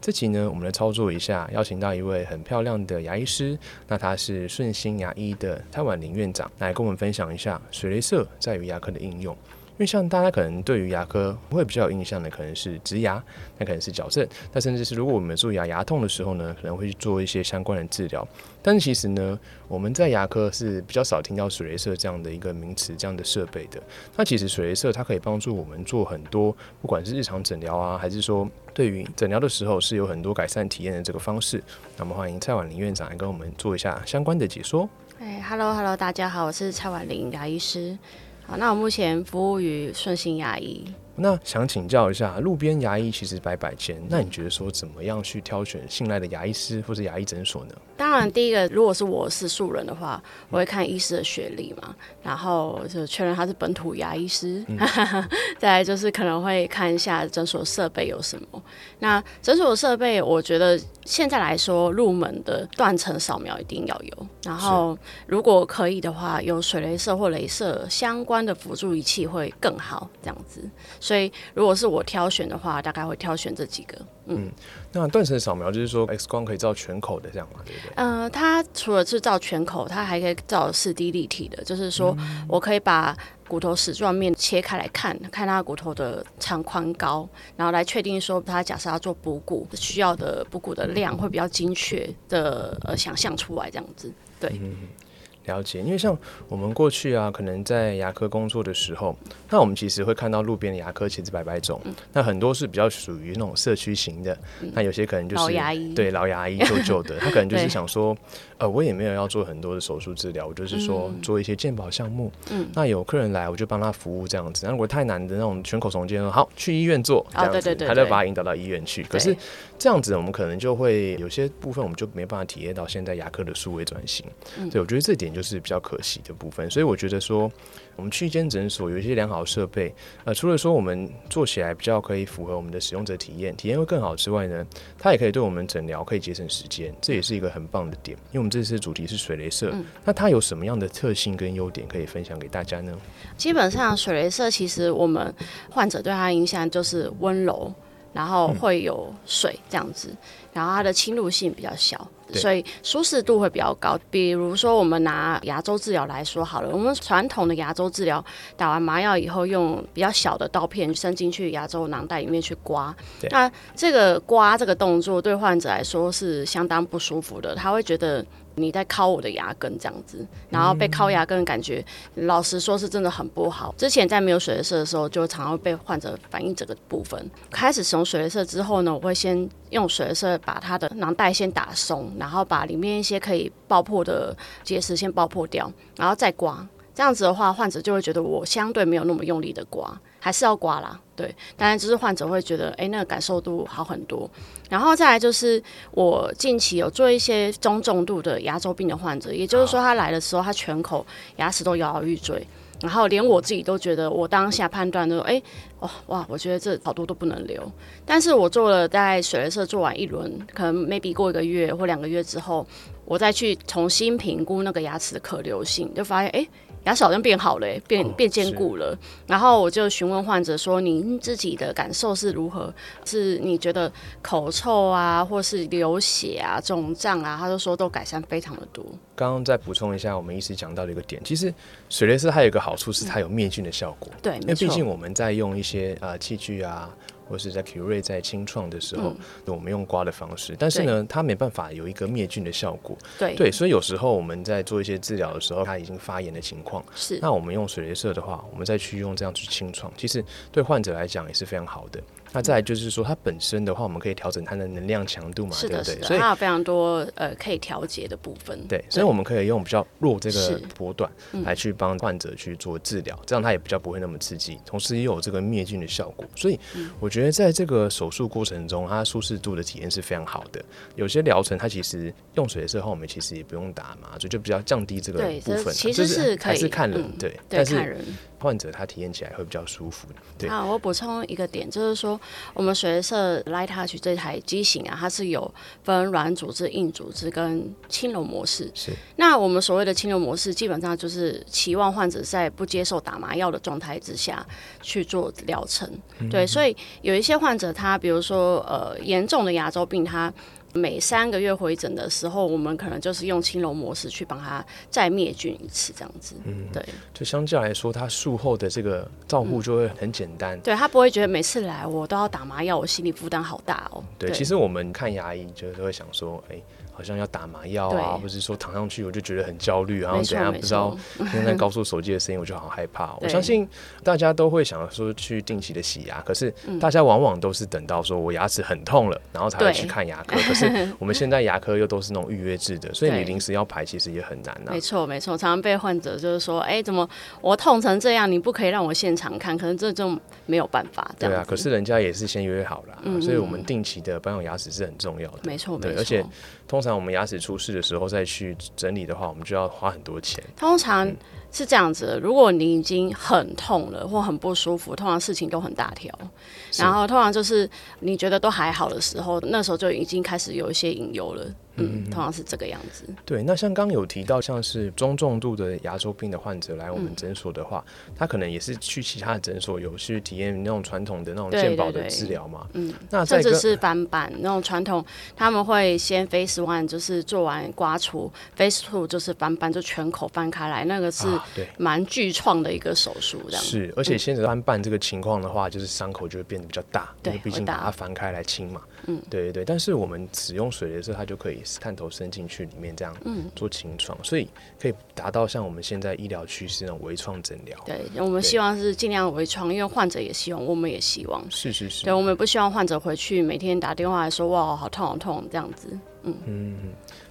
这集呢，我们来操作一下，邀请到一位很漂亮的牙医师，那他是顺心牙医的蔡婉玲院长，来跟我们分享一下水雷射在于牙科的应用。因为像大家可能对于牙科会比较有印象的，可能是植牙，那可能是矫正，那甚至是如果我们做牙牙痛的时候呢，可能会去做一些相关的治疗。但是其实呢，我们在牙科是比较少听到水雷射这样的一个名词、这样的设备的。那其实水雷射它可以帮助我们做很多，不管是日常诊疗啊，还是说对于诊疗的时候是有很多改善体验的这个方式。那么欢迎蔡婉玲院长来跟我们做一下相关的解说。哎，Hello Hello，大家好，我是蔡婉玲牙医师。好，那我目前服务于顺心牙医。那想请教一下，路边牙医其实百百千，那你觉得说怎么样去挑选信赖的牙医师或者牙医诊所呢？当然，第一个，如果是我是素人的话，我会看医师的学历嘛，然后就确认他是本土牙医师。再来就是可能会看一下诊所设备有什么。那诊所设备，我觉得现在来说，入门的断层扫描一定要有。然后，如果可以的话，有水雷射或镭射相关的辅助仪器会更好，这样子。所以，如果是我挑选的话，大概会挑选这几个。嗯，那断层扫描就是说 X 光可以照全口的这样嘛，对不对？呃，它除了是照全口，它还可以照四 D 立体的，就是说我可以把骨头矢状面切开来看，看它骨头的长宽高，然后来确定说它假设要做补骨需要的补骨的量会比较精确的呃想象出来这样子，对。了解，因为像我们过去啊，可能在牙科工作的时候，那我们其实会看到路边的牙科其实百百种，那很多是比较属于那种社区型的，那有些可能就是老牙医，对老牙医旧旧的，他可能就是想说，呃，我也没有要做很多的手术治疗，我就是说做一些健保项目，嗯，那有客人来我就帮他服务这样子，那如果太难的那种全口重建，好去医院做，这样子，他就把他引导到医院去，可是这样子我们可能就会有些部分我们就没办法体验到现在牙科的数位转型，对我觉得这点。就是比较可惜的部分，所以我觉得说，我们去一间诊所有一些良好设备，呃，除了说我们做起来比较可以符合我们的使用者体验，体验会更好之外呢，它也可以对我们诊疗可以节省时间，这也是一个很棒的点。因为我们这次主题是水雷射，那它有什么样的特性跟优点可以分享给大家呢？基本上水雷射其实我们患者对它的印象就是温柔，然后会有水这样子，然后它的侵入性比较小。所以舒适度会比较高。比如说，我们拿牙周治疗来说好了，我们传统的牙周治疗，打完麻药以后，用比较小的刀片伸进去牙周囊袋里面去刮。那这个刮这个动作对患者来说是相当不舒服的，他会觉得。你在敲我的牙根这样子，然后被敲牙根的，感觉老实说是真的很不好。之前在没有水雷射的时候，就常常被患者反映这个部分。开始使用水雷射之后呢，我会先用水雷射把它的囊袋先打松，然后把里面一些可以爆破的结石先爆破掉，然后再刮。这样子的话，患者就会觉得我相对没有那么用力的刮。还是要刮啦，对，当然就是患者会觉得，哎，那个感受度好很多。然后再来就是我近期有做一些中重度的牙周病的患者，也就是说他来的时候，他全口牙齿都摇摇欲坠，然后连我自己都觉得，我当下判断说，哎，哦哇，我觉得这好多都不能留。但是我做了大概水雷社做完一轮，可能 maybe 过一个月或两个月之后，我再去重新评估那个牙齿的可留性，就发现，哎。牙齿好像变好了，变变坚固了。然后我就询问患者说：“您自己的感受是如何？是你觉得口臭啊，或是流血啊、肿胀啊？”他就说都改善非常的多。刚刚再补充一下，我们医师讲到的一个点，其实水雷射它有一个好处是它有灭菌的效果。对，因为毕竟我们在用一些呃器具啊。或是在 Q 瑞在清创的时候，我们用刮的方式，但是呢，它没办法有一个灭菌的效果。对。对，所以有时候我们在做一些治疗的时候，它已经发炎的情况，是。那我们用水雷射的话，我们再去用这样去清创，其实对患者来讲也是非常好的。那再来就是说，它本身的话，我们可以调整它的能量强度嘛，对不对，所以它有非常多呃可以调节的部分。对，所以我们可以用比较弱这个波段来去帮患者去做治疗，这样它也比较不会那么刺激，同时也有这个灭菌的效果。所以我觉得在这个手术过程中，它舒适度的体验是非常好的。有些疗程它其实用水的时候，我们其实也不用打麻醉，就比较降低这个部分。其实是还是看人，对，但是。患者他体验起来会比较舒服。对，好，我补充一个点，就是说我们水色 Light Touch 这台机型啊，它是有分软组织、硬组织跟轻柔模式。是。那我们所谓的轻柔模式，基本上就是期望患者在不接受打麻药的状态之下去做疗程。对，所以有一些患者，他比如说呃严重的牙周病，他每三个月回诊的时候，我们可能就是用青龙模式去帮他再灭菌一次，这样子。嗯，对。就相较来说，他术后的这个照顾就会很简单。对他不会觉得每次来我都要打麻药，我心理负担好大哦。对，其实我们看牙医就是会想说，哎。好像要打麻药啊，或者是说躺上去，我就觉得很焦虑，然后等下不知道现在高速手机的声音，我就好害怕。我相信大家都会想说去定期的洗牙，可是大家往往都是等到说我牙齿很痛了，然后才会去看牙科。可是我们现在牙科又都是那种预约制的，所以你临时要排其实也很难啊。没错没错，常常被患者就是说，哎，怎么我痛成这样，你不可以让我现场看？可能这就没有办法。对啊，可是人家也是先约好了，所以我们定期的保养牙齿是很重要的。没错没错，而且。通常我们牙齿出事的时候再去整理的话，我们就要花很多钱。通常是这样子，如果你已经很痛了或很不舒服，通常事情都很大条。然后通常就是你觉得都还好的时候，那时候就已经开始有一些隐忧了。嗯，通常是这个样子。对，那像刚有提到，像是中重度的牙周病的患者来我们诊所的话，他可能也是去其他的诊所有去体验那种传统的那种健保的治疗嘛。嗯，那甚至是翻版那种传统，他们会先 face one 就是做完刮除，face two 就是翻版，就全口翻开来，那个是蛮巨创的一个手术。这样是，而且现在翻版这个情况的话，就是伤口就会变得比较大，因为毕竟把它翻开来清嘛。嗯，对对对。但是我们使用水的时候，它就可以。探头伸进去里面，这样做清创，所以可以达到像我们现在医疗趋势那种微创诊疗。对，我们希望是尽量微创，因为患者也希望，我们也希望。是是是。对，我们不希望患者回去每天打电话来说哇，好痛好痛这样子。嗯嗯。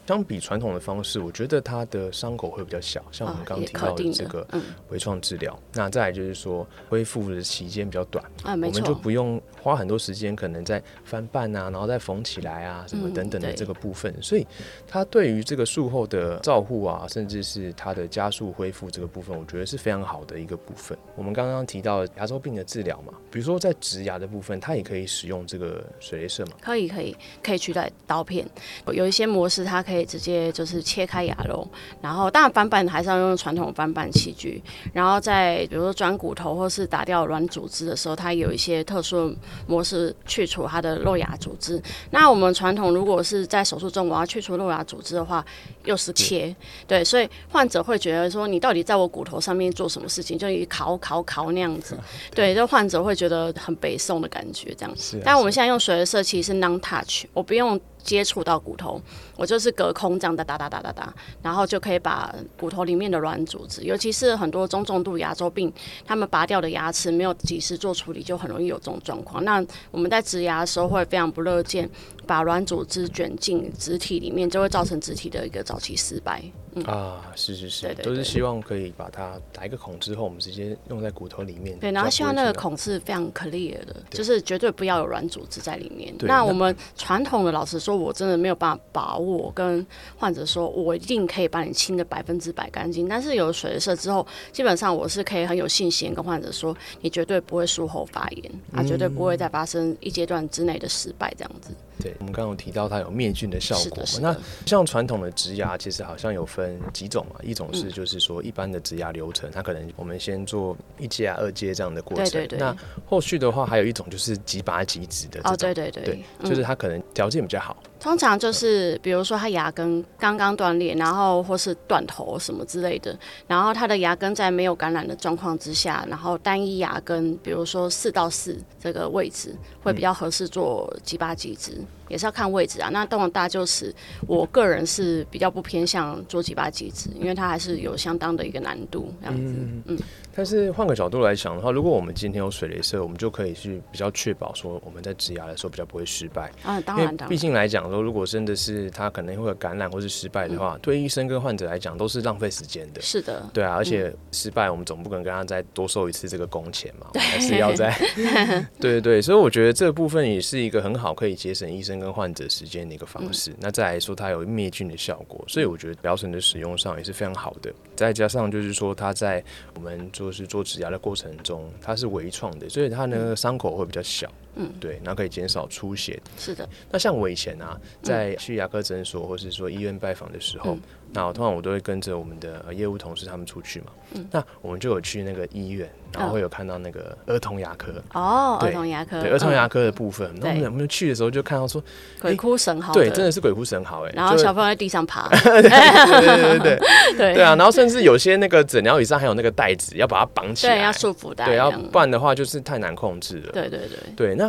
相比传统的方式，我觉得它的伤口会比较小，像我们刚刚提到的这个微创治疗。那再来就是说，恢复的期间比较短，我们就不用花很多时间，可能在翻瓣啊，然后再缝起来啊，什么等等的这个部分。所以，它对于这个术后的照护啊，甚至是它的加速恢复这个部分，我觉得是非常好的一个部分。我们刚刚提到牙周病的治疗嘛，比如说在植牙的部分，它也可以使用这个水雷射嘛？可以，可以，可以取代刀片。有一些模式，它可以。直接就是切开牙肉，然后当然翻板还是要用传统翻板器具，然后在比如说钻骨头或是打掉软组织的时候，它有一些特殊模式去除它的肉牙组织。那我们传统如果是在手术中我要去除肉牙组织的话，又是切，对，所以患者会觉得说你到底在我骨头上面做什么事情，就以烤烤烤那样子，对，就患者会觉得很北宋的感觉这样。子，但我们现在用水的色其实是 non touch，我不用。接触到骨头，我就是隔空这样哒哒哒哒哒哒，然后就可以把骨头里面的软组织，尤其是很多中重度牙周病，他们拔掉的牙齿没有及时做处理，就很容易有这种状况。那我们在植牙的时候会非常不乐见。把软组织卷进植体里面，就会造成植体的一个早期失败。啊，是是是，都是希望可以把它打一个孔之后，我们直接用在骨头里面。对，然后希望那个孔是非常 clear 的，就是绝对不要有软组织在里面。那我们传统的老师说，我真的没有办法把握跟患者说，我一定可以把你清的百分之百干净。但是有水色之后，基本上我是可以很有信心跟患者说，你绝对不会术后发炎，啊，绝对不会再发生一阶段之内的失败这样子。对，我们刚刚提到它有灭菌的效果嘛？那像传统的植牙，其实好像有分几种嘛？一种是就是说一般的植牙流程，它可能我们先做一阶啊、二阶这样的过程。对对对。那后续的话，还有一种就是即拔即植的。哦，对对对。对，就是它可能条件比较好。通常就是，比如说他牙根刚刚断裂，然后或是断头什么之类的，然后他的牙根在没有感染的状况之下，然后单一牙根，比如说四到四这个位置会比较合适做几拔几植。也是要看位置啊。那动了大臼齿，我个人是比较不偏向做几把机子，因为它还是有相当的一个难度这样子。嗯。但是换个角度来想的话，如果我们今天有水雷射，我们就可以去比较确保说我们在植牙的时候比较不会失败啊。当然，毕竟来讲说，如果真的是他可能会有感染或是失败的话，对医生跟患者来讲都是浪费时间的。是的，对啊，而且失败我们总不可能跟他再多收一次这个工钱嘛，还是要在。对对对，所以我觉得这部分也是一个很好可以节省医生跟患者时间的一个方式。那再来说，它有灭菌的效果，所以我觉得疗程的使用上也是非常好的。再加上就是说，它在我们就是做指甲的过过程中，它是微创的，所以它呢伤口会比较小，嗯，对，然后可以减少出血。是的。那像我以前啊，在去牙科诊所或是说医院拜访的时候。那通常我都会跟着我们的业务同事他们出去嘛，嗯。那我们就有去那个医院，然后会有看到那个儿童牙科。哦，儿童牙科，对儿童牙科的部分，那我们去的时候就看到说鬼哭神嚎，对，真的是鬼哭神嚎哎，然后小朋友在地上爬，对对对对对对。啊，然后甚至有些那个诊疗椅上还有那个带子要把它绑起来，对要束缚带，对，要不然的话就是太难控制了，对对对。对，那。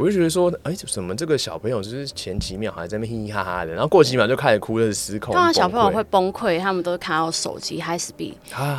我就觉得说，哎，怎么这个小朋友就是前几秒还在那嘻嘻哈哈的，然后过几秒就开始哭，是失控。当然小朋友会崩溃，他们都看到手机，high speed，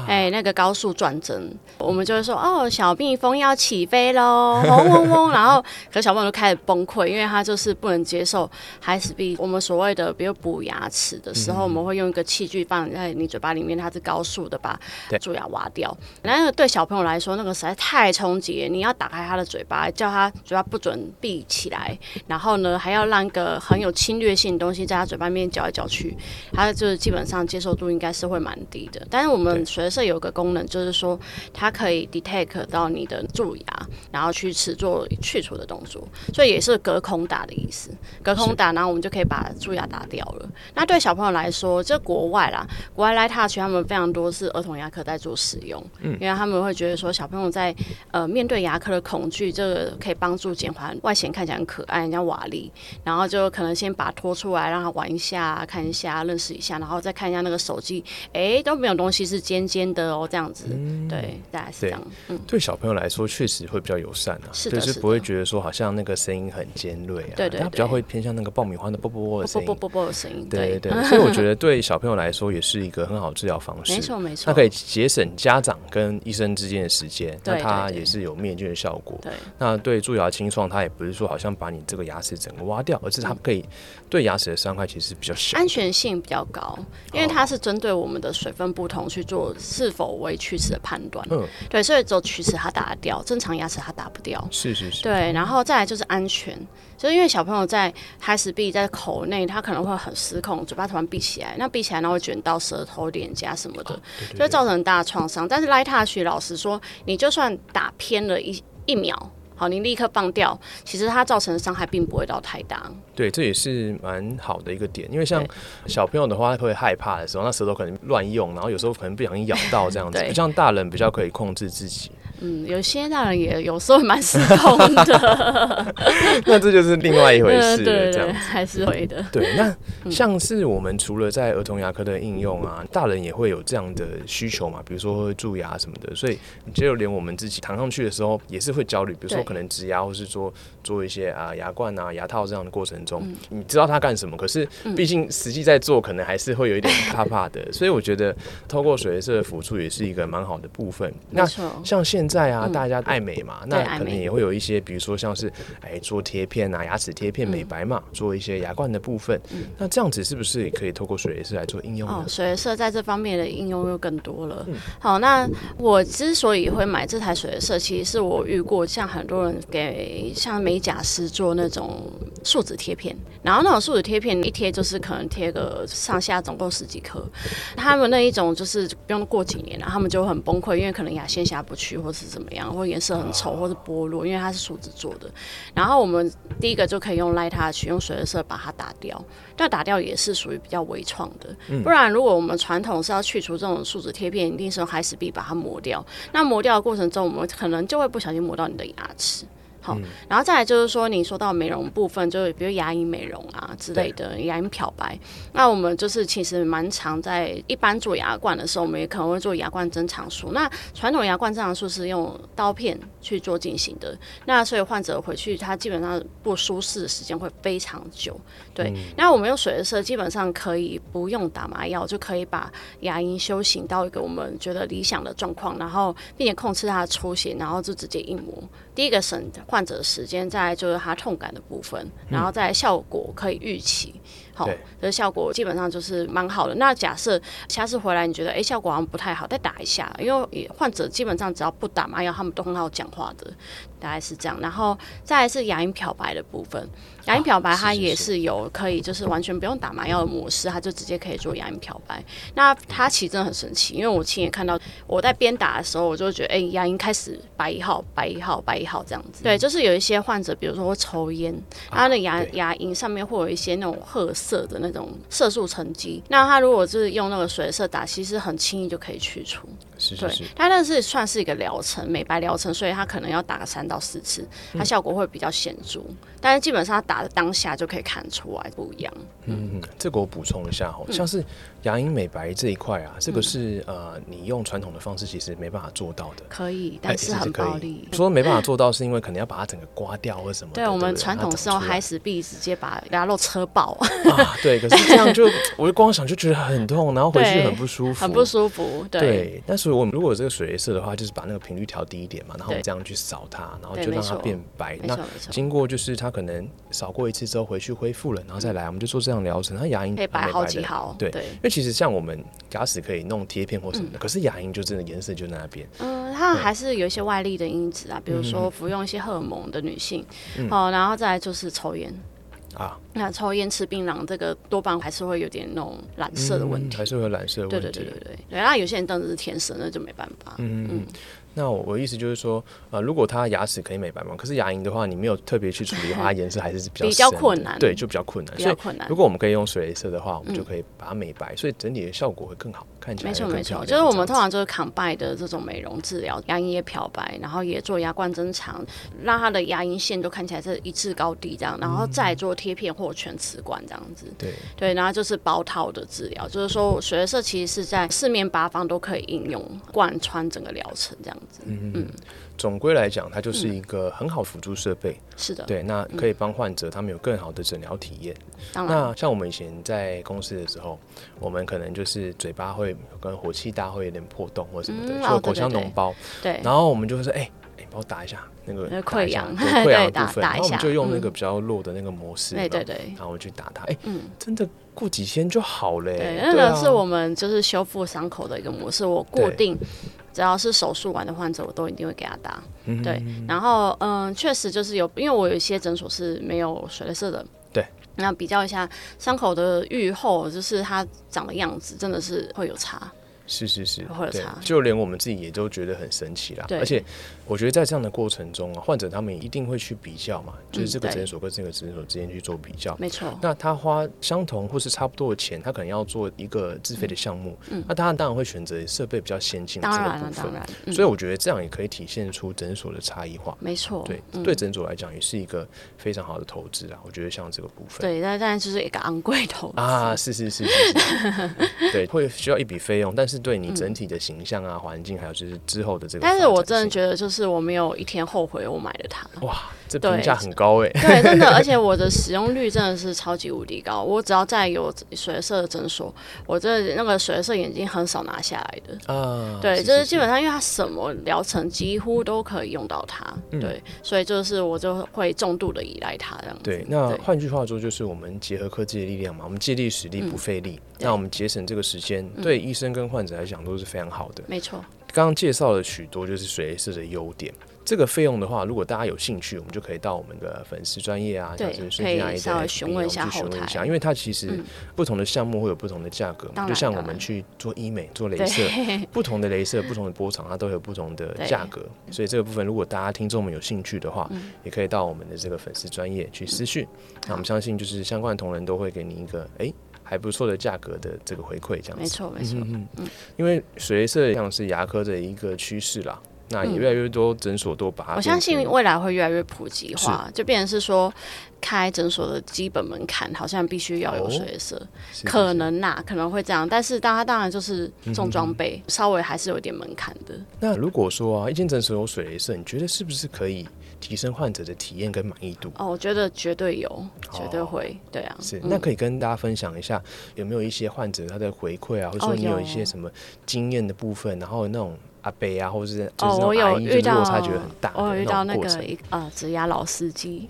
哎，那个高速转针，我们就会说，哦，小蜜蜂要起飞喽，嗡嗡嗡，然后可小朋友就开始崩溃，因为他就是不能接受 high speed。我们所谓的，比如补牙齿的时候，我们会用一个器具放在你嘴巴里面，它是高速的把蛀牙挖掉。那个对小朋友来说，那个实在太冲击，你要打开他的嘴巴，叫他嘴巴不准。闭起来，然后呢，还要让个很有侵略性的东西在他嘴巴里面嚼来嚼去，他就是基本上接受度应该是会蛮低的。但是我们水色有个功能，就是说它可以 detect 到你的蛀牙，然后去齿做去除的动作，所以也是隔空打的意思。隔空打，然后我们就可以把蛀牙打掉了。那对小朋友来说，这国外啦，国外来 touch 他们非常多是儿童牙科在做使用，嗯，因为他们会觉得说小朋友在呃面对牙科的恐惧，这个可以帮助减缓。外显看起来很可爱，人家瓦力，然后就可能先把它拖出来，让它玩一下，看一下，认识一下，然后再看一下那个手机，哎，都没有东西是尖尖的哦，这样子，对，大概是这样。嗯，对小朋友来说确实会比较友善啊，是的，就是不会觉得说好像那个声音很尖锐啊，对对，他比较会偏向那个爆米花的啵啵啵的声音，啵啵啵的声音，对。对对，所以我觉得对小朋友来说也是一个很好治疗方式，没错没错，它可以节省家长跟医生之间的时间，那它也是有灭菌的效果，对，那对蛀牙清创，它也不是说好像把你这个牙齿整个挖掉，而是它可以对牙齿的伤害其实比较小，安全性比较高，因为它是针对我们的水分不同去做是否为龋齿的判断。嗯，对，所以只有龋齿它打得掉，正常牙齿它打不掉。是是是。对，然后再来就是安全，就是因为小朋友在开始闭在口内，他可能会很失控，嘴巴突然闭起来，那闭起来然后会卷到舌头、脸颊什么的，就会造成很大的创伤。但是 Light Touch 老师说，你就算打偏了一一秒。好，你立刻放掉，其实它造成的伤害并不会到太大。对，这也是蛮好的一个点，因为像小朋友的话会害怕的时候，那舌头可能乱用，然后有时候可能不小心咬到这样子，不像大人比较可以控制自己。嗯，有些大人也有时候蛮失控的，那这就是另外一回事了，这样。还是会的。对，那像是我们除了在儿童牙科的应用啊，大人也会有这样的需求嘛，比如说会蛀牙什么的，所以就连我们自己躺上去的时候也是会焦虑，比如说可能植牙或是说做一些啊牙冠啊牙套这样的过程中，你知道他干什么，可是毕竟实际在做，可能还是会有一点怕怕的，所以我觉得透过水色的辅助也是一个蛮好的部分。那像现在啊，大家爱美嘛，那可能也会有一些，比如说像是哎做贴片啊，牙齿贴片美白嘛，做一些牙冠的部分。那这样子是不是也可以透过水色来做应用哦？水色在这方面的应用又更多了。好，那我之所以会买这台水色，其实是我遇过像很多人给像美甲师做那种树脂贴片，然后那种树脂贴片一贴就是可能贴个上下总共十几颗，他们那一种就是不用过几年了，他们就很崩溃，因为可能牙线下不去或是怎么样，或颜色很丑，或是剥落，因为它是树脂做的。然后我们第一个就可以用 light touch，用水的色把它打掉。但打掉也是属于比较微创的，不然如果我们传统是要去除这种树脂贴片，一定是用海史币把它磨掉。那磨掉的过程中，我们可能就会不小心磨到你的牙齿。好，然后再来就是说，你说到美容部分，就是比如牙龈美容啊之类的，牙龈漂白。那我们就是其实蛮常在一般做牙冠的时候，我们也可能会做牙冠增长术。那传统牙冠增长术是用刀片去做进行的，那所以患者回去他基本上不舒适的时间会非常久。对，那我们用水的色基本上可以不用打麻药就可以把牙龈修行到一个我们觉得理想的状况，然后并且控制它的出血，然后就直接硬磨。第一个省患者的时间，在就是他痛感的部分，然后在效果可以预期。好，这效果基本上就是蛮好的。那假设下次回来你觉得哎效果好像不太好，再打一下，因为患者基本上只要不打麻药，他们都很好讲话的，大概是这样。然后再来是牙龈漂白的部分。牙龈漂白它也是有可以，就是完全不用打麻药的模式，它就直接可以做牙龈漂白。那它其实真的很神奇，因为我亲眼看到，我在边打的时候，我就觉得，哎，牙龈开始白一号、白一号、白一号这样子。对，就是有一些患者，比如说会抽烟，他的牙牙龈上面会有一些那种褐色色的那种色素沉积。那它如果是用那个水色打，其实很轻易就可以去除。是是是。它那是算是一个疗程，美白疗程，所以它可能要打个三到四次，它效果会比较显著。但是基本上。打的当下就可以看出来不一样。嗯，这个我补充一下哦，像是牙龈美白这一块啊，这个是呃，你用传统的方式其实没办法做到的。可以，但是很暴力。说没办法做到，是因为可能要把它整个刮掉或什么。对我们传统是用海史币直接把牙肉车爆。啊，对，可是这样就 我就光想就觉得很痛，然后回去很不舒服，很不舒服。对，但是我们如果这个水色的话，就是把那个频率调低一点嘛，然后这样去扫它，然后就让它变白。那经过就是它可能扫过一次之后回。去恢复了，然后再来，我们就做这样疗程。它牙龈可以白好几毫，对，因为其实像我们牙齿可以弄贴片或什么的，可是牙龈就真的颜色就在那边。嗯，它还是有一些外力的因子啊，比如说服用一些荷尔蒙的女性，哦，然后再来就是抽烟啊，那抽烟吃槟榔，这个多半还是会有点那种染色的问题，还是会有染色的问题。对对对对对，对，那有些人当的是天生，那就没办法。嗯嗯。那我意思就是说，呃，如果他牙齿可以美白嘛，可是牙龈的话，你没有特别去处理的话，它颜色还是比较比较困难，对，就比较困难。比较困难。如果我们可以用水色的话，我们就可以把它美白，所以整体的效果会更好，看起来没错没错。就是我们通常就是 combine 的这种美容治疗，牙龈也漂白，然后也做牙冠增长，让它的牙龈线都看起来是一致高低这样，然后再做贴片或全瓷冠这样子。对对，然后就是包套的治疗，就是说水色其实是在四面八方都可以应用，贯穿整个疗程这样子。嗯嗯。总归来讲，它就是一个很好辅助设备。是的，对，那可以帮患者他们有更好的诊疗体验。那像我们以前在公司的时候，我们可能就是嘴巴会跟火气大，会有点破洞或什么的，就口腔脓包。对，然后我们就说，哎哎，帮我打一下那个溃疡，溃疡的部分。然后我们就用那个比较弱的那个模式，对对对，然后去打它。哎，真的过几天就好了。对，那个是我们就是修复伤口的一个模式，我固定。只要是手术完的患者，我都一定会给他打。对，然后嗯，确实就是有，因为我有一些诊所是没有水雷色的。对，那比较一下伤口的愈后，就是它长的样子，真的是会有差。是是是，会有差。就连我们自己也都觉得很神奇啦。而且。我觉得在这样的过程中啊，患者他们一定会去比较嘛，就是这个诊所跟这个诊所之间去做比较。没错。那他花相同或是差不多的钱，他可能要做一个自费的项目，那当然当然会选择设备比较先进的这个部分。当然，所以我觉得这样也可以体现出诊所的差异化。没错。对，对诊所来讲也是一个非常好的投资啊。我觉得像这个部分。对，但但就是一个昂贵投资啊，是是是是是。对，会需要一笔费用，但是对你整体的形象啊、环境，还有就是之后的这个，但是我真的觉得就是我没有一天。后悔我买了它，哇，这评价很高哎，对，真的，而且我的使用率真的是超级无敌高。我只要在有水色的诊所，我这那个水色眼镜很少拿下来的啊。对，就是基本上，因为它什么疗程几乎都可以用到它，对，所以就是我就会重度的依赖它这样。对，那换句话说，就是我们结合科技的力量嘛，我们借力使力不费力，那我们节省这个时间，对医生跟患者来讲都是非常好的。没错，刚刚介绍了许多就是水色的优点。这个费用的话，如果大家有兴趣，我们就可以到我们的粉丝专业啊，对，可以稍微询问一下后台，因为它其实不同的项目会有不同的价格，就像我们去做医美、做镭射，不同的镭射、不同的波长，它都有不同的价格。所以这个部分，如果大家听众们有兴趣的话，也可以到我们的这个粉丝专业去私讯。那我们相信，就是相关的同仁都会给你一个哎还不错的价格的这个回馈，这样子。没错，没错，嗯嗯，因为水镭射像是牙科的一个趋势啦。那也越来越多诊所都把它。我相信未来会越来越普及化，就变成是说。开诊所的基本门槛好像必须要有水色，可能呐，可能会这样，但是大家当然就是重装备，稍微还是有点门槛的。那如果说啊，一间诊所有水雷色，你觉得是不是可以提升患者的体验跟满意度？哦，我觉得绝对有，绝对会，对啊。是，那可以跟大家分享一下，有没有一些患者他的回馈啊，或者说你有一些什么经验的部分，然后那种。阿伯啊，或者是哦，我有遇到，差觉得很大。我有遇到那个呃，植牙老司机，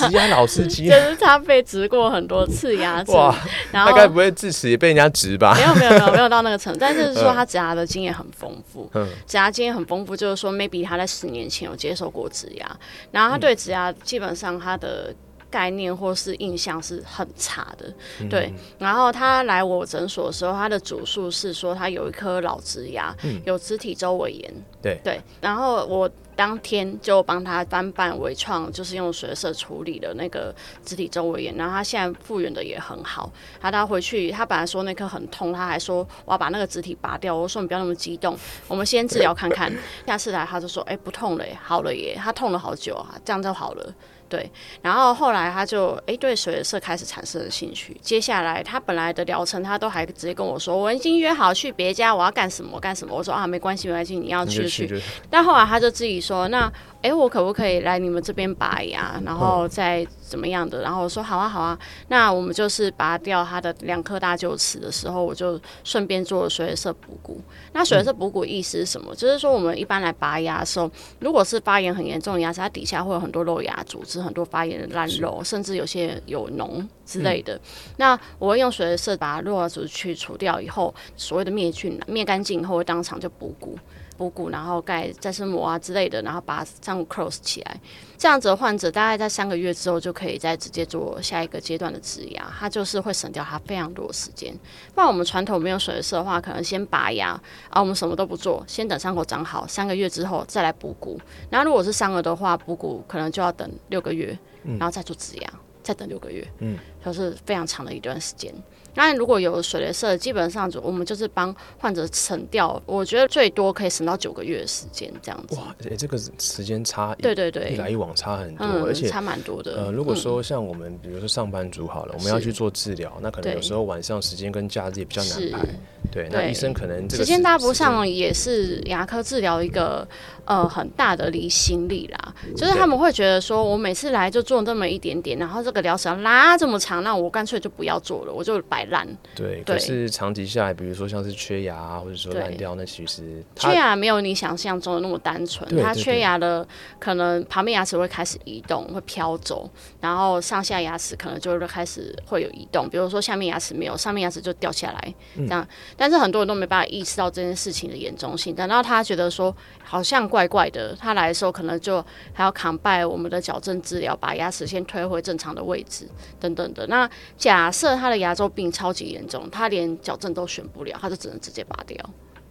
植牙老司机，就是他被植过很多次牙齿，哇，然后大概不会智齿也被人家植吧？没有没有没有没有到那个程度，但是 说他植牙的经验很丰富，嗯，植牙经验很丰富，就是说 maybe 他在十年前有接受过植牙，然后他对植牙基本上他的。概念或是印象是很差的，对。然后他来我诊所的时候，他的主诉是说他有一颗老植牙，有肢体周围炎。对对。然后我当天就帮他翻办微创，就是用水色处理的那个肢体周围炎。然后他现在复原的也很好。他他回去，他本来说那颗很痛，他还说我要把那个肢体拔掉。我说你不要那么激动，我们先治疗看看。下次来他就说，哎，不痛了耶，好了耶。他痛了好久啊，这样就好了。对，然后后来他就哎对水色开始产生了兴趣。接下来他本来的疗程，他都还直接跟我说，我已经约好去别家，我要干什么干什么。我说啊，没关系没关系，你要去就去。但后来他就自己说，那哎我可不可以来你们这边拔牙，然后再怎么样的？然后我说好啊好啊，那我们就是拔掉他的两颗大臼齿的时候，我就顺便做了水色补骨。那水色补骨意思是什么？就是说我们一般来拔牙的时候，如果是发炎很严重的牙齿，它底下会有很多肉芽组织。很多发炎的烂肉，甚至有些有脓之类的。那我会用水的色把肉芽组织去除掉以后，所谓的灭菌灭干净以后，会当场就补骨，补骨，然后盖再生膜啊之类的，然后把脏骨 close 起来。这样子的患者大概在三个月之后就可以再直接做下一个阶段的植牙，它就是会省掉它非常多的时间。不然我们传统没有水的色的话，可能先拔牙啊，我们什么都不做，先等伤口长好，三个月之后再来补骨。然后如果是伤了的话，补骨可能就要等六个月，然后再做植牙，再等六个月，嗯，就是非常长的一段时间。那如果有水雷射，基本上就我们就是帮患者省掉，我觉得最多可以省到九个月的时间这样子。哇，哎，这个时间差，对对对，一来一往差很多，而且差蛮多的。呃，如果说像我们，比如说上班族好了，我们要去做治疗，那可能有时候晚上时间跟假日也比较难排。对，那医生可能时间搭不上，也是牙科治疗一个呃很大的离心力啦。就是他们会觉得说，我每次来就做那么一点点，然后这个疗程拉这么长，那我干脆就不要做了，我就摆烂。对，可是长期下来，比如说像是缺牙或者说烂掉，那其实缺牙没有你想象中的那么单纯。它缺牙的可能旁边牙齿会开始移动，会飘走，然后上下牙齿可能就会开始会有移动。比如说下面牙齿没有，上面牙齿就掉下来这样。但是很多人都没办法意识到这件事情的严重性。等到他觉得说好像怪怪的，他来的时候可能就还要扛拜我们的矫正治疗，把牙齿先推回正常的位置等等的。那假设他的牙周病超级严重，他连矫正都选不了，他就只能直接拔掉。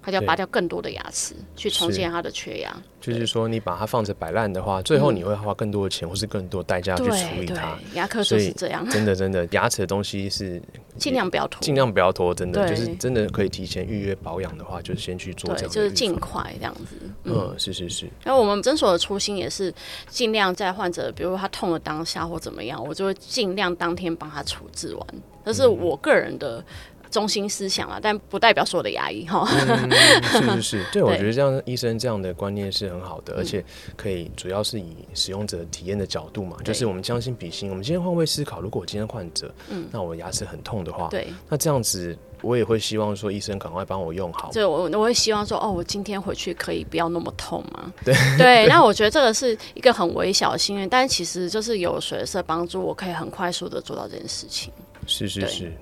他就要拔掉更多的牙齿去重建他的缺牙。就是说，你把它放着摆烂的话，最后你会花更多的钱或是更多代价去处理它。牙科就是这样。真的，真的，牙齿的东西是 尽量不要拖，尽量不要拖。真的，就是真的可以提前预约保养的话，就是先去做这样。就是尽快这样子。嗯，是是是。那我们诊所的初心也是尽量在患者，比如说他痛的当下或怎么样，我就会尽量当天帮他处置完。这是我个人的。中心思想啊，但不代表所有的牙医哈。是是是，对，我觉得这样医生这样的观念是很好的，而且可以主要是以使用者体验的角度嘛，就是我们将心比心。我们今天换位思考，如果我今天患者，嗯，那我牙齿很痛的话，对，那这样子我也会希望说医生赶快帮我用好。对，我我会希望说，哦，我今天回去可以不要那么痛嘛。对对，那我觉得这个是一个很微小的心愿，但其实就是有水色帮助，我可以很快速的做到这件事情。是是是。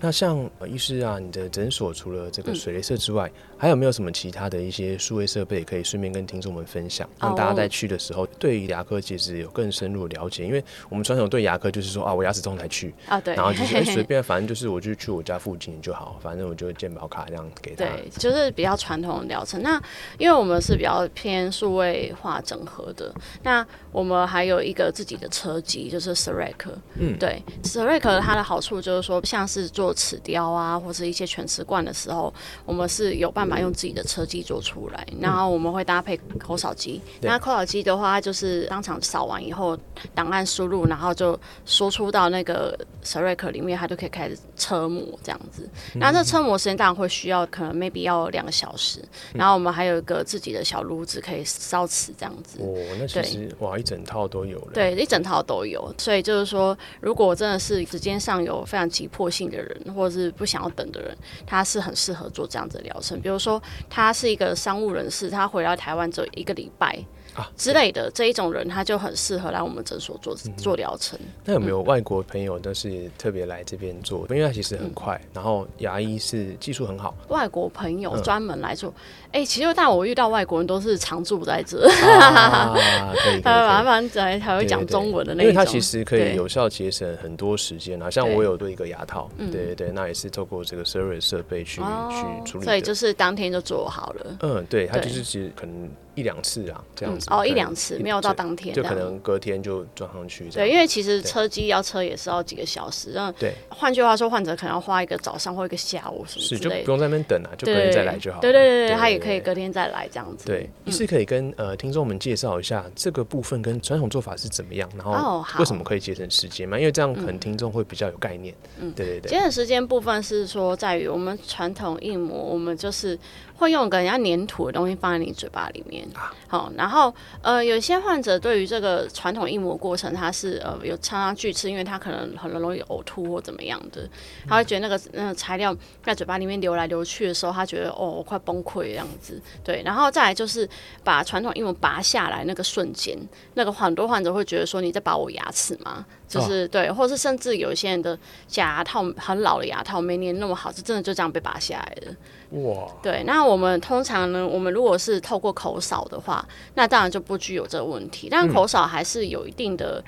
那像医师啊，你的诊所除了这个水雷射之外，还有没有什么其他的一些数位设备可以顺便跟听众们分享，让大家在去的时候对于牙科其实有更深入的了解？因为我们传统对牙科就是说啊，我牙齿痛才去啊，对，然后就是 哎随便，反正就是我就去我家附近就好，反正我就健保卡这样给他。对，就是比较传统的疗程。那因为我们是比较偏数位化整合的，那我们还有一个自己的车机，就是 s e r e c 嗯，对 s e r e c 它的好处就是说，像是是做齿雕啊，或者一些全瓷冠的时候，我们是有办法用自己的车机做出来，然后我们会搭配口扫机。那口扫机的话，就是当场扫完以后，档案输入，然后就输出到那个 s r e c 里面，它就可以开始车模这样子。那这车模时间当然会需要，可能 maybe 要两个小时。然后我们还有一个自己的小炉子可以烧瓷这样子。哦，那其实哇，一整套都有了。对，一整套都有。所以就是说，如果真的是时间上有非常急迫性的人，或者是不想要等的人，他是很适合做这样子的疗程。比如说，他是一个商务人士，他回到台湾只有一个礼拜。啊之类的这一种人，他就很适合来我们诊所做做疗程。那有没有外国朋友都是特别来这边做？因为他其实很快，然后牙医是技术很好。外国朋友专门来做，哎，其实但我遇到外国人都是常住在这，他麻烦在还会讲中文的那种。因为他其实可以有效节省很多时间啊。像我有对一个牙套，对对对，那也是透过这个 service 设备去去处理，所以就是当天就做好了。嗯，对，他就是其实可能。一两次啊，这样子哦，一两次没有到当天，就可能隔天就装上去。对，因为其实车机要车也是要几个小时，那对，换句话说，患者可能要花一个早上或一个下午什么是，就不用在那边等啊，就隔天再来就好。对对对对，他也可以隔天再来这样子。对，医师可以跟呃听众们介绍一下这个部分跟传统做法是怎么样，然后为什么可以节省时间嘛？因为这样可能听众会比较有概念。嗯，对对对。节省时间部分是说在于我们传统硬膜，我们就是。会用个人家粘土的东西放在你嘴巴里面，好，然后呃，有些患者对于这个传统硬膜过程，他是呃有常常拒吃，因为他可能很容易呕吐或怎么样的，他会觉得那个那个材料在嘴巴里面流来流去的时候，他觉得哦，我快崩溃这样子，对，然后再来就是把传统硬膜拔下来那个瞬间，那个很多患者会觉得说你在拔我牙齿吗？就是对，或者是甚至有一些人的假牙套很老的牙套没粘那么好，是真的就这样被拔下来的。哇！对，那我们通常呢，我们如果是透过口扫的话，那当然就不具有这个问题。但口扫还是有一定的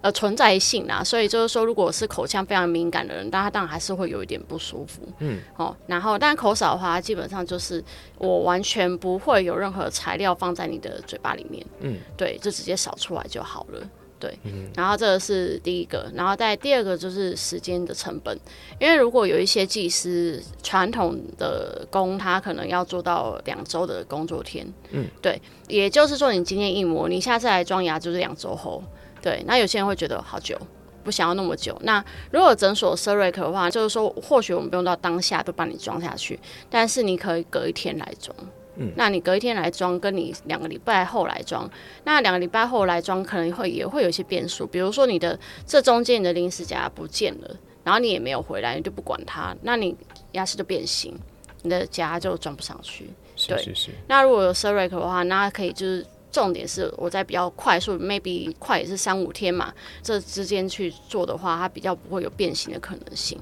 呃存在性啦，所以就是说，如果是口腔非常敏感的人，那他当然还是会有一点不舒服。嗯，哦，然后但口扫的话，基本上就是我完全不会有任何材料放在你的嘴巴里面。嗯，对，就直接扫出来就好了。对，然后这个是第一个，然后再第二个就是时间的成本，因为如果有一些技师传统的工，他可能要做到两周的工作天，嗯，对，也就是说你今天一模，你下次来装牙就是两周后，对，那有些人会觉得好久，不想要那么久。那如果诊所 s e r i c 的话，就是说或许我们不用到当下都帮你装下去，但是你可以隔一天来装。那你隔一天来装，跟你两个礼拜后来装，那两个礼拜后来装可能会也会有一些变数，比如说你的这中间你的临时夹不见了，然后你也没有回来，你就不管它，那你牙齿就变形，你的夹就装不上去。对，是是。那如果有 s e r i c 的话，那可以就是重点是我在比较快速，maybe 快也是三五天嘛，这之间去做的话，它比较不会有变形的可能性。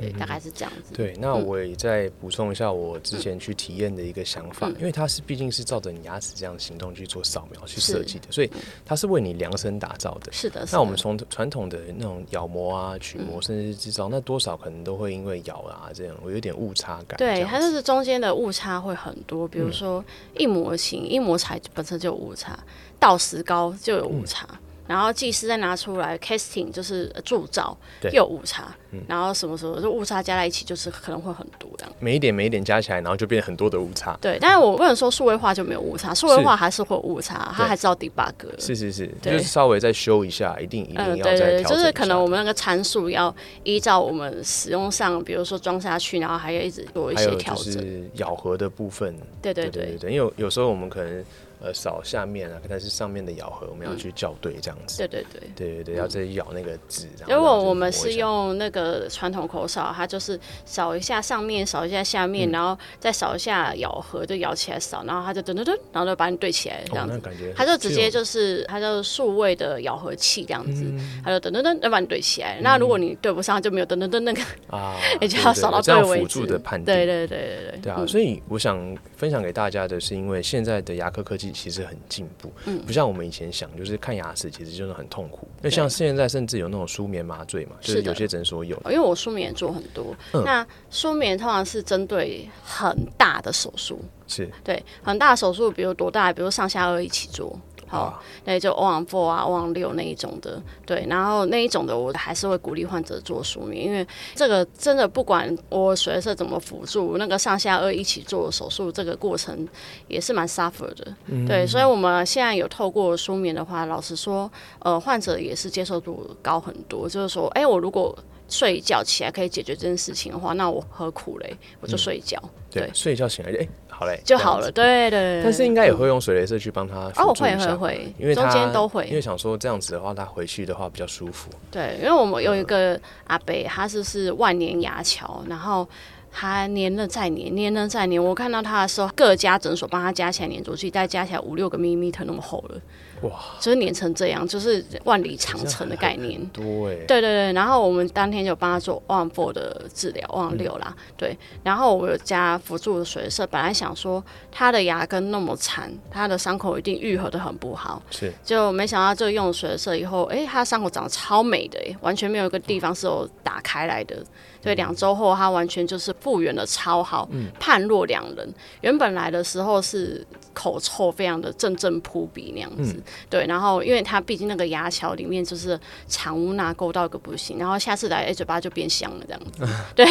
对，大概是这样子。对，那我也再补充一下我之前去体验的一个想法，因为它是毕竟是照着你牙齿这样的行动去做扫描去设计的，所以它是为你量身打造的。是的。那我们从传统的那种咬模啊、取模甚至是制造，那多少可能都会因为咬啊这样，我有点误差感。对，它就是中间的误差会很多，比如说一模型、一模材本身就有误差，到石膏就有误差。然后技师再拿出来 casting 就是铸造，又有误差，然后什么什么就误差加在一起，就是可能会很多这样。每一点每一点加起来，然后就变很多的误差。对，但是我不能说数位化就没有误差，数位化还是会有误差，它还是要 debug。是是是，就是稍微再修一下，一定一定要再调就是可能我们那个参数要依照我们使用上，比如说装下去，然后还要一直做一些调整。咬合的部分，对对对对，因为有时候我们可能。呃，扫下面啊，但是上面的咬合我们要去校对，这样子。对对对，对对对，要再咬那个纸。如果我们是用那个传统口扫，它就是扫一下上面，扫一下下面，然后再扫一下咬合，就咬起来扫，然后它就噔噔噔，然后就把你对起来，这样子。感觉。它就直接就是它叫数位的咬合器这样子，它就噔噔噔，就把你对起来。那如果你对不上，就没有噔噔噔那个啊，也就要扫到对为止。的判定。对对对对对。对啊，所以我想分享给大家的是，因为现在的牙科科技其实很进步，嗯，不像我们以前想，就是看牙齿其实就是很痛苦。那像现在甚至有那种舒眠麻醉嘛，就是有些诊所有。因为我舒眠也做很多，那舒眠通常是针对很大的手术，是。对很大的手术，比如多大，比如上下颚一起做。好，对，就 O n four 啊，O n 六那一种的，对，然后那一种的我还是会鼓励患者做舒眠，因为这个真的不管我随时怎么辅助，那个上下颚一起做手术，这个过程也是蛮 suffer 的，对，所以我们现在有透过舒眠的话，老实说，呃，患者也是接受度高很多，就是说，哎，我如果睡一觉起来可以解决这件事情的话，那我何苦嘞？我就睡一觉，对，睡一觉醒来就哎。好嘞，就好了。对对，但是应该也会用水雷射去帮他哦，会会会，因为中间都会，因为想说这样子的话，他回去的话比较舒服。对，因为我们有一个阿伯，他是是万年牙桥，然后他粘了再粘，粘了再粘。我看到他的时候，各家诊所帮他加起来粘着剂，再加起来五六个 m i 那么厚了。哇，就是粘成这样，就是万里长城的概念。对，对对对。然后我们当天就帮他做万 four 的治疗，万六啦。对，然后我有加辅助的水色，本来想说他的牙根那么残，他的伤口一定愈合的很不好。是，就没想到就用水色以后，哎，他伤口长得超美的，哎，完全没有一个地方是有打开来的。对，两周后他完全就是复原的超好，判若两人。原本来的时候是口臭，非常的阵阵扑鼻那样子。对，然后因为他毕竟那个牙桥里面就是藏污纳垢到一个不行，然后下次来哎嘴巴就变香了这样子。对，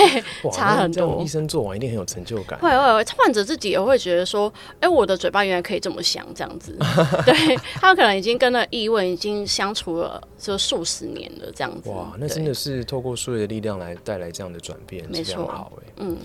差很多。医生做完一定很有成就感。会会会，患者自己也会觉得说，哎，我的嘴巴原来可以这么香这样子。对他可能已经跟那异味已经相处了就数十年了这样子。哇，那真的是透过数学的力量来带来这样。样的转变是非常，好哎，嗯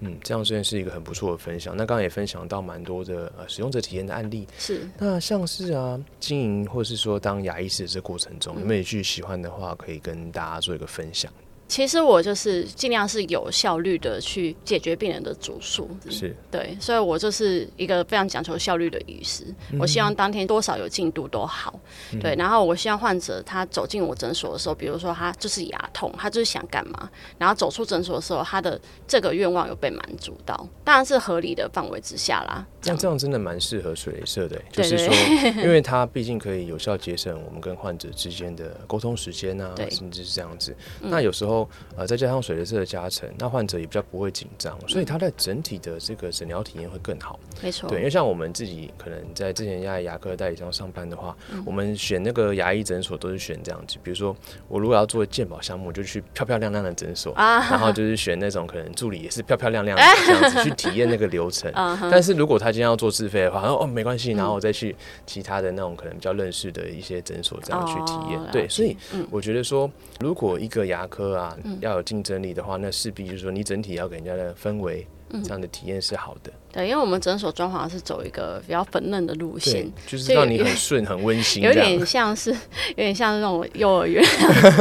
嗯，这样虽然是一个很不错的分享。那刚刚也分享到蛮多的呃使用者体验的案例，是那像是啊经营或是说当牙医师的这过程中，有没有一句喜欢的话可以跟大家做一个分享？其实我就是尽量是有效率的去解决病人的主诉，是对，所以我就是一个非常讲求效率的医师。我希望当天多少有进度都好，对。然后我希望患者他走进我诊所的时候，比如说他就是牙痛，他就是想干嘛，然后走出诊所的时候，他的这个愿望有被满足到，当然是合理的范围之下啦。那这样真的蛮适合水雷射的，就是说，因为它毕竟可以有效节省我们跟患者之间的沟通时间啊，甚至是这样子。那有时候。呃，再加上水雷射的加成，那患者也比较不会紧张，所以他的整体的这个诊疗体验会更好。没错，对，因为像我们自己可能在之前在牙科代理商上班的话，我们选那个牙医诊所都是选这样子，比如说我如果要做健保项目，就去漂漂亮亮的诊所，啊然后就是选那种可能助理也是漂漂亮亮的 这样子去体验那个流程。但是如果他今天要做自费的话，哦没关系，然后我再去其他的那种可能比较认识的一些诊所这样去体验。对，所以我觉得说，如果一个牙科啊。要有竞争力的话，那势必就是说你整体要给人家的氛围，这样的体验是好的。对，因为我们诊所装潢是走一个比较粉嫩的路线，就是让你很顺、很温馨，有点像是有点像那种幼儿园。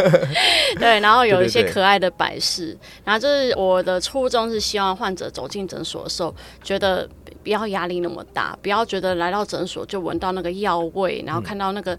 对，然后有一些可爱的摆饰，然后就是我的初衷是希望患者走进诊所的时候觉得。不要压力那么大，不要觉得来到诊所就闻到那个药味，然后看到那个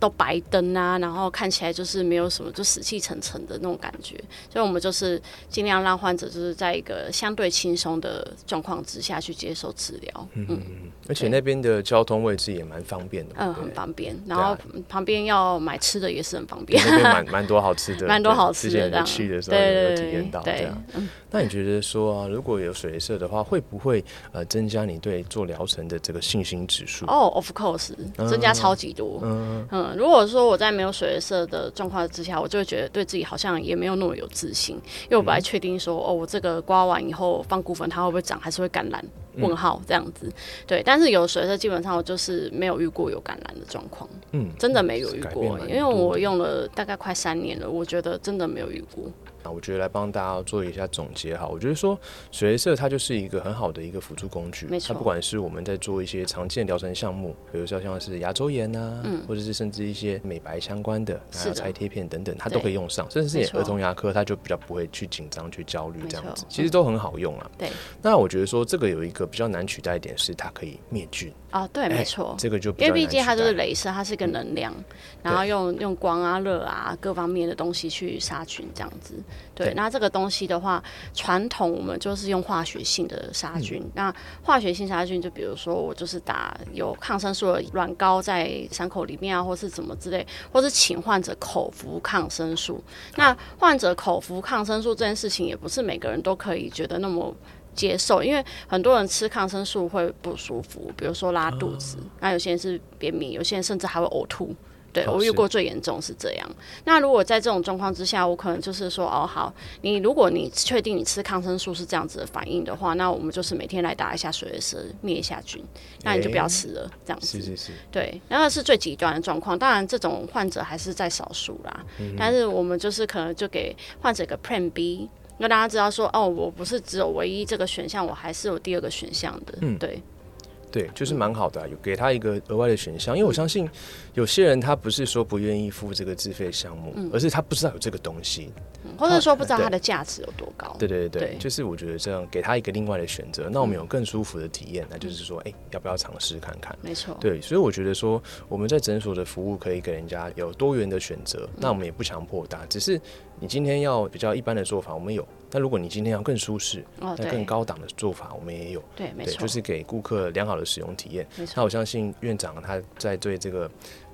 都白灯啊，然后看起来就是没有什么，就死气沉沉的那种感觉。所以，我们就是尽量让患者就是在一个相对轻松的状况之下去接受治疗。嗯嗯，而且那边的交通位置也蛮方便的。嗯，很方便。然后旁边要买吃的也是很方便。那边 蛮蛮多好吃的，蛮多好吃的。之前去的时候有体验到这样。那你觉得说啊，如果有水色的话，会不会呃增加？你对做疗程的这个信心指数哦，Of course，增加超级多。嗯嗯，如果说我在没有水色的状况之下，我就会觉得对自己好像也没有那么有自信，因为我不太确定说，哦，我这个刮完以后放骨粉，它会不会长，还是会感染？问号这样子。对，但是有水色基本上我就是没有遇过有感染的状况。嗯，真的没有遇过，因为我用了大概快三年了，我觉得真的没有遇过。那我觉得来帮大家做一下总结哈，我觉得说水雷射它就是一个很好的一个辅助工具，没错。它不管是我们在做一些常见疗程项目，比如说像是牙周炎啊，嗯，或者是甚至一些美白相关的，还有拆贴片等等，它都可以用上。甚至是儿童牙科，它就比较不会去紧张、去焦虑这样子，其实都很好用啊。对。那我觉得说这个有一个比较难取代一点是它可以灭菌。啊，对，没错，这个就因为毕竟它就是镭射，它是一个能量，然后用用光啊、热啊各方面的东西去杀菌这样子。对，那这个东西的话，传统我们就是用化学性的杀菌。那化学性杀菌，就比如说我就是打有抗生素的软膏在伤口里面啊，或是怎么之类，或是请患者口服抗生素。那患者口服抗生素这件事情，也不是每个人都可以觉得那么。接受，因为很多人吃抗生素会不舒服，比如说拉肚子，那有些人是便秘，有些人甚至还会呕吐。对我遇过最严重是这样。那如果在这种状况之下，我可能就是说，哦，好，你如果你确定你吃抗生素是这样子的反应的话，那我们就是每天来打一下水雷蛇灭一下菌，那你就不要吃了，这样子。是是是。对，那个是最极端的状况。当然，这种患者还是在少数啦。但是我们就是可能就给患者一个 Plan B，让大家知道说，哦，我不是只有唯一这个选项，我还是有第二个选项的。嗯，对。对，就是蛮好的，有给他一个额外的选项，因为我相信有些人他不是说不愿意付这个自费项目，而是他不知道有这个东西，或者说不知道它的价值有多高。对对对，就是我觉得这样给他一个另外的选择，那我们有更舒服的体验，那就是说，哎，要不要尝试看看？没错。对，所以我觉得说我们在诊所的服务可以给人家有多元的选择，那我们也不强迫他，只是你今天要比较一般的做法，我们有。但如果你今天要更舒适、那更高档的做法，我们也有。对，没错，就是给顾客良好的使用体验。那我相信院长他在对这个。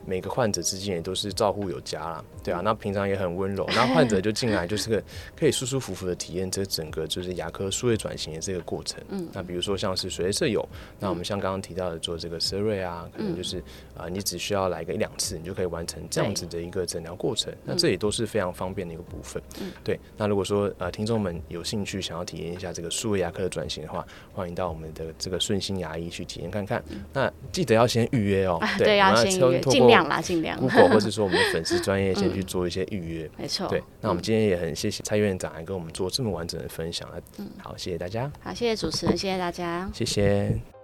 每个患者之间也都是照顾有加啦，对啊，那平常也很温柔，那患者就进来就是个可以舒舒服服的体验这整个就是牙科数位转型的这个过程。嗯，那比如说像是水雷社友，那我们像刚刚提到的做这个奢瑞啊，可能就是啊，你只需要来个一两次，你就可以完成这样子的一个诊疗过程。那这也都是非常方便的一个部分。嗯，对。那如果说呃听众们有兴趣想要体验一下这个数位牙科的转型的话，欢迎到我们的这个顺心牙医去体验看看。那记得要先预约哦。对，要先预约，尽量啦，尽量。或者说我们的粉丝专业 先去做一些预约，没错。对，那我们今天也很谢谢蔡院长来跟我们做这么完整的分享嗯，好，谢谢大家。好，谢谢主持人，谢谢大家，谢谢。